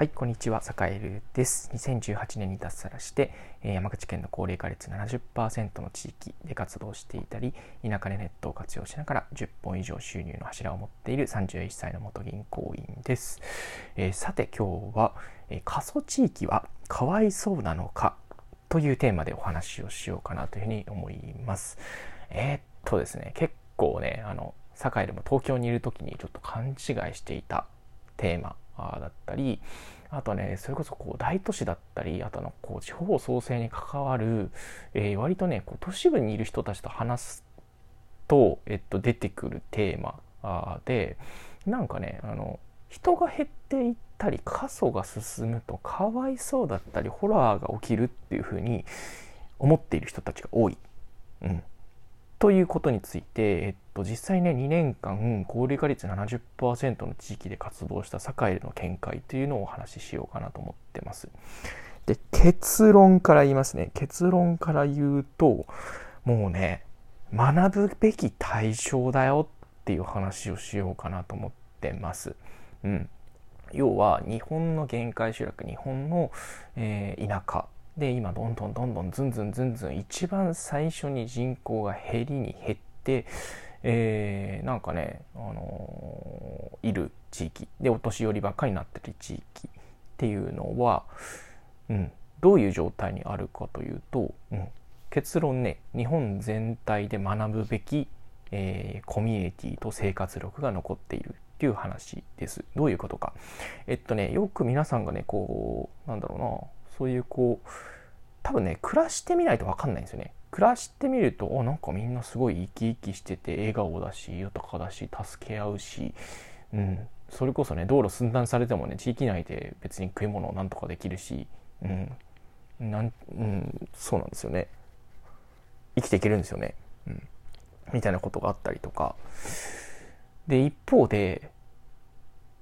はい、こんにちは、坂井ルです。2018年に脱サラして、え山口県の高齢化率70%の地域で活動していたり、田舎でネットを活用しながら10本以上収入の柱を持っている31歳の元銀行員です。えー、さて今日は、えー、過疎地域はかわいそうなのかというテーマでお話をしようかなというふうに思います。えー、っとですね、結構ね、あの、堺でも東京にいる時にちょっと勘違いしていたテーマだったりあとねそれこそこう大都市だったりあとのこう地方創生に関わる、えー、割とねこう都市部にいる人たちと話すと、えっと、出てくるテーマでなんかねあの人が減っていったり過疎が進むとかわいそうだったりホラーが起きるっていうふうに思っている人たちが多い。うんということについて、えっと、実際ね2年間高齢化率70%の地域で活動した堺での見解というのをお話ししようかなと思ってます。で結論から言いますね結論から言うともうね学ぶべき対象だよっていう話をしようかなと思ってます。うん、要は日本の限界集落日本の、えー、田舎で今どんどんどんどんずんずんずんずん一番最初に人口が減りに減って、えー、なんかね、あのー、いる地域でお年寄りばっかりになってる地域っていうのは、うん、どういう状態にあるかというと、うん、結論ね日本全体で学ぶべき、えー、コミュニティと生活力が残っているっていう話です。どういうことか。えっとね、よく皆さんがね、こう、なんだろうな、そういうこう多分ね暮らしてみないと分かんないんですよね。暮らしてみるとおなんかみんなすごい生き生きしてて笑顔だし豊かだし助け合うし、うん、それこそね道路寸断されてもね地域内で別に食い物をなんとかできるし、うん、なんうん、そうなんですよね。生きていけるんですよね、うん、みたいなことがあったりとか。で一方で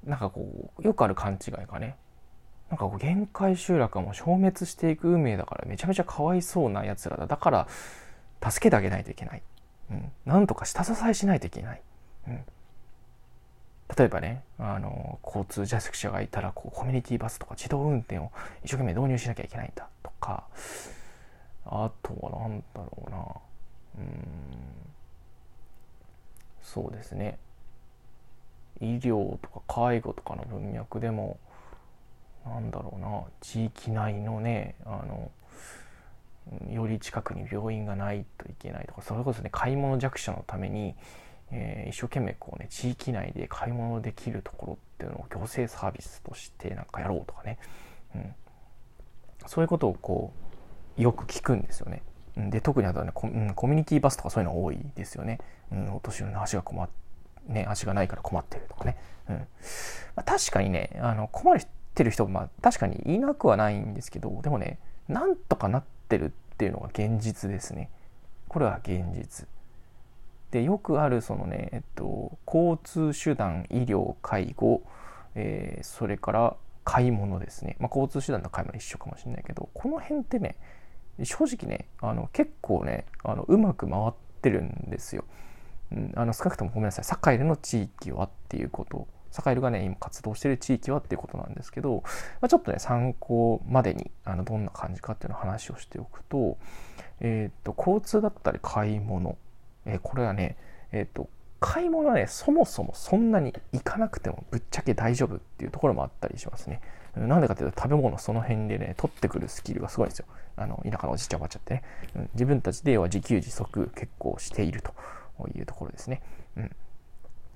なんかこうよくある勘違いがねなんかこう限界集落はもう消滅していく運命だからめちゃめちゃかわいそうなやつらだだから助けてあげないといけない、うん、なんとか下支えしないといけない、うん、例えばねあの交通弱者がいたらこうコミュニティバスとか自動運転を一生懸命導入しなきゃいけないんだとか。あとは何だろうな。うん。そうですね。医療とか介護とかの文脈でもなんだろうな地域内のねあのより近くに病院がないといけないとかそれこそね買い物弱者のために、えー、一生懸命こうね地域内で買い物できるところっていうのを行政サービスとしてなんかやろうとかね、うん、そういうことをこうよく聞くんですよね。で特にあとはねコ,、うん、コミュニティバスとかそういうの多いですよね。うん、お年寄りの足が困っね足がないから困ってるとかね。うんまあ、確かにねあの困る人ってる人まあ確かにいなくはないんですけどでもねなんとかなってるっていうのが現実ですね。これは現実。でよくあるそのね、えっと、交通手段医療介護、えー、それから買い物ですね、まあ、交通手段と買い物一緒かもしれないけどこの辺ってね正直ねあの結構ねあのうまく回ってるんですよ、うん、あの少なくともごめんなさい堺での地域はっていうこと。サカエルがね、今活動している地域はっていうことなんですけど、まあ、ちょっとね、参考までに、あの、どんな感じかっていうのを話をしておくと、えっ、と、交通だったり買い物、えー、これはね、えっ、と、買い物はね、そもそもそんなに行かなくてもぶっちゃけ大丈夫っていうところもあったりしますね。なんでかっていうと食べ物その辺でね、取ってくるスキルがすごいんですよ。あの、田舎のおじいちゃんおばあちゃんってね。うん、自分たちでは自給自足結構しているというところですね。うん。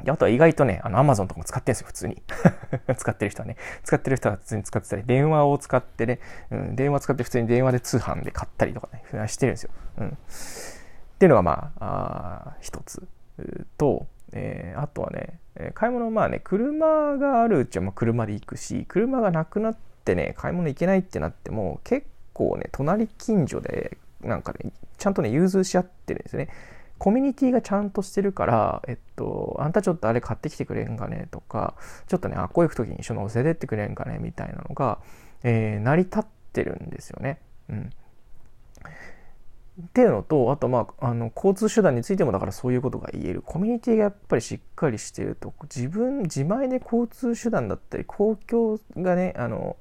であとは意外とね、あの、アマゾンとかも使ってるんですよ、普通に。使ってる人はね。使ってる人は普通に使ってたり、電話を使ってね、うん、電話使って普通に電話で通販で買ったりとかね、してるんですよ。うん。っていうのがまあ、あ一つと、えー、あとはね、買い物まあね、車があるうちはまあ車で行くし、車がなくなってね、買い物行けないってなっても、結構ね、隣近所で、なんかね、ちゃんとね、融通し合ってるんですよね。コミュニティがちゃんとしてるから、えっと、あんたちょっとあれ買ってきてくれんかね？とか、ちょっとね、あっこ行く時に一緒に乗せてってくれんかね？みたいなのが、えー、成り立ってるんですよね。うん。っていうのとあとまああの交通手段についてもだからそういうことが言えるコミュニティがやっぱりしっかりしてると自分自前で交通手段だったり公共がねあの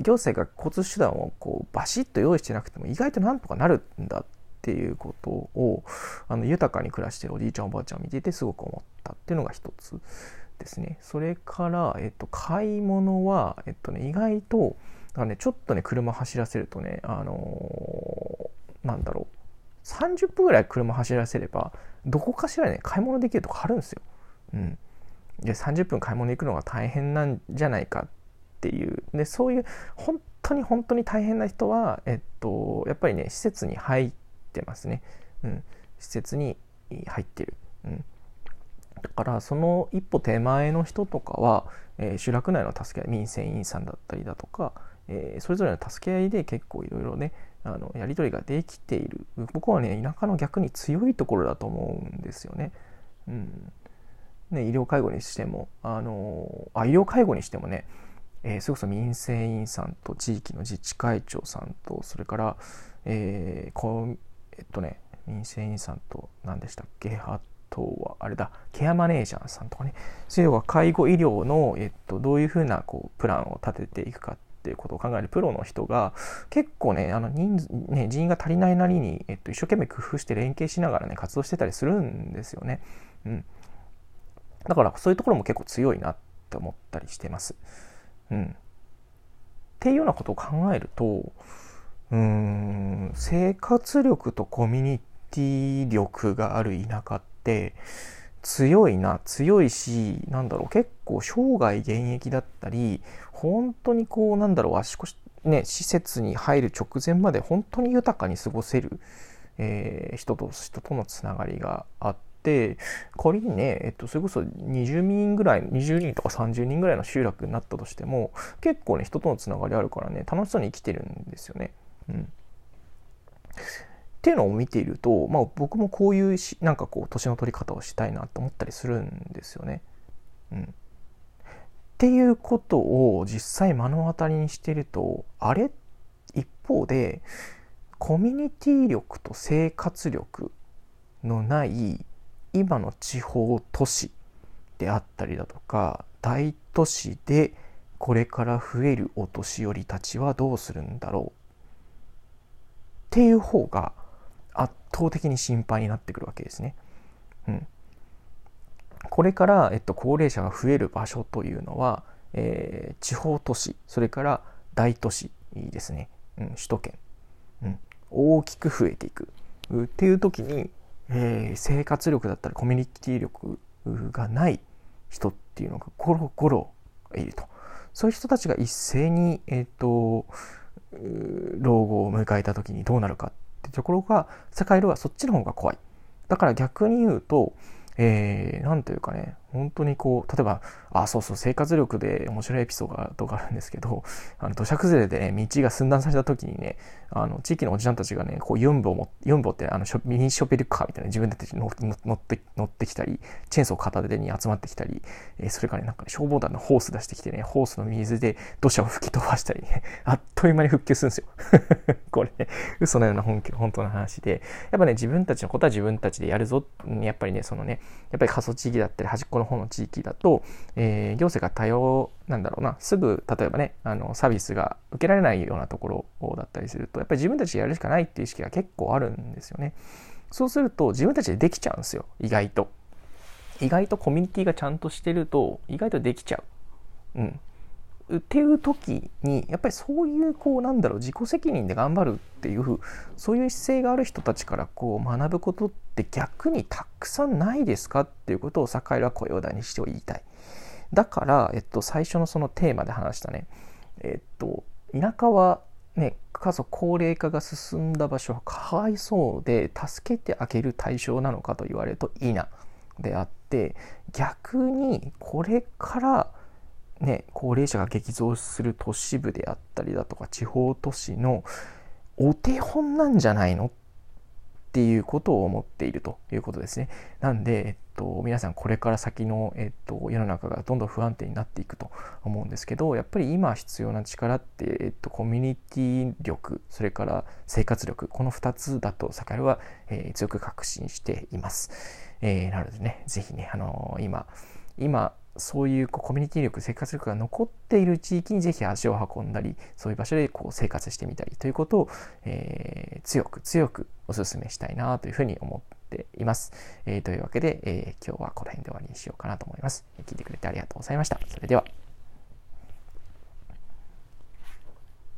行政が交通手段をこうバシッと用意してなくても意外となんとかなるんだっていうことをあの豊かに暮らしてるおじいちゃんおばあちゃんを見ててすごく思ったっていうのが一つですね。それから、えっと、買い物は、えっとね、意外とだからねちょっとね車走らせるとねあのー、なんだろう30分ぐらい車走らせればどこかしらね買い物できるとこあるんですよ。うん、で30分買い物行くのが大変なんじゃないかっていうでそういう本当に本当に大変な人は、えっと、やっぱりね施設に入ってますね。うん、施設に入ってる。うんだからその一歩手前の人とかは、えー、集落内の助け合い民生委員さんだったりだとか、えー、それぞれの助け合いで結構いろいろねあのやり取りができている僕はね田舎の逆に強いところだと思うんですよね。うんね、医療介護にしてもあのあ医療介護にしてもね、えー、それこそ民生委員さんと地域の自治会長さんとそれから、えー、っとね民生委員さんと何でしたっけ？あとはあれだケアマネージャーさんとかねそういうのは介護医療の、えっと、どういうふうなこうプランを立てていくかっていうことを考えるプロの人が結構ねあの人数ね人員が足りないなりに、えっと、一生懸命工夫して連携しながらね活動してたりするんですよね。うん、だからそういうところも結構強いなって思ったりしてます。うん、っていうようなことを考えるとうん生活力とコミュニティ力がある田舎って強いな強いしなんだろう結構生涯現役だったり本当にこうなんだろう足腰ね施設に入る直前まで本当に豊かに過ごせる、えー、人と人とのつながりがあって仮にね、えっと、それこそ20人ぐらい20人とか30人ぐらいの集落になったとしても結構ね人とのつながりあるからね楽しそうに生きてるんですよね。うん。っていうのを見ていると、まあ、僕もこういうしなんかこう年の取り方をしたいなと思ったりするんですよね。うん、っていうことを実際目の当たりにしてるとあれ？一方でコミュニティ力と生活力のない今の地方都市であったりだとか大都市でこれから増えるお年寄りたちはどうするんだろう。っていう方が圧倒的に心配になってくるわけですね。うん、これから、えっと、高齢者が増える場所というのは、えー、地方都市それから大都市ですね、うん、首都圏、うん、大きく増えていく。っていう時に、えー、生活力だったりコミュニティ力がない人っていうのがゴロゴロいると。そういう人たちが一斉に、えーと老後を迎えた時にどうなるかってところが世界ではそっちの方が怖い。だから逆に言うとえー、というかね、本当にこう、例えば、あ、そうそう、生活力で面白いエピソードがあるんですけど、あの土砂崩れでね、道が寸断された時にね、あの地域のおじさんたちがね、こう、ユンボを、ユンボってあのミニショベルカーみたいな自分たち乗って乗ってきたり、チェーンソー片手に集まってきたり、え、それからね、なんか、ね、消防団のホース出してきてね、ホースの水で土砂を吹き飛ばしたりね、あっという間に復旧するんですよ。これね、嘘のような本気本当の話で、やっぱね、自分たちのことは自分たちでやるぞ、やっぱりね、そのね、やっぱり過疎地域だったり端っこのの方の地域だと、えー、行政が多様なんだろうなすぐ例えばねあのサービスが受けられないようなところだったりするとやっぱり自分たちでやるしかないっていう意識が結構あるんですよね。そうすると自分たちでできちゃうんですよ意外と。意外とコミュニティがちゃんとしてると意外とできちゃう。うん。っていう時にやっぱりそういうこうなんだろう自己責任で頑張るっていうそういう姿勢がある人たちからこう学ぶことって逆にたくさんないですかっていうことを坂井は声を大にして言いたい。だから、えっと、最初のそのテーマで話したね、えっと、田舎はね家族高齢化が進んだ場所はかわいそうで助けてあげる対象なのかと言われるといいなであって逆にこれからね、高齢者が激増する都市部であったりだとか地方都市のお手本なんじゃないのっていうことを思っているということですね。なんで、えっと、皆さんこれから先の、えっと、世の中がどんどん不安定になっていくと思うんですけどやっぱり今必要な力って、えっと、コミュニティ力それから生活力この2つだと坂井は、えー、強く確信しています。えー、なのでね是非ね、あのー、今今そういうこうコミュニティ力生活力が残っている地域にぜひ足を運んだりそういう場所でこう生活してみたりということを、えー、強く強くお勧めしたいなというふうに思っています。えー、というわけで、えー、今日はこの辺で終わりにしようかなと思います。聞いてくれてありがとうございました。それでは。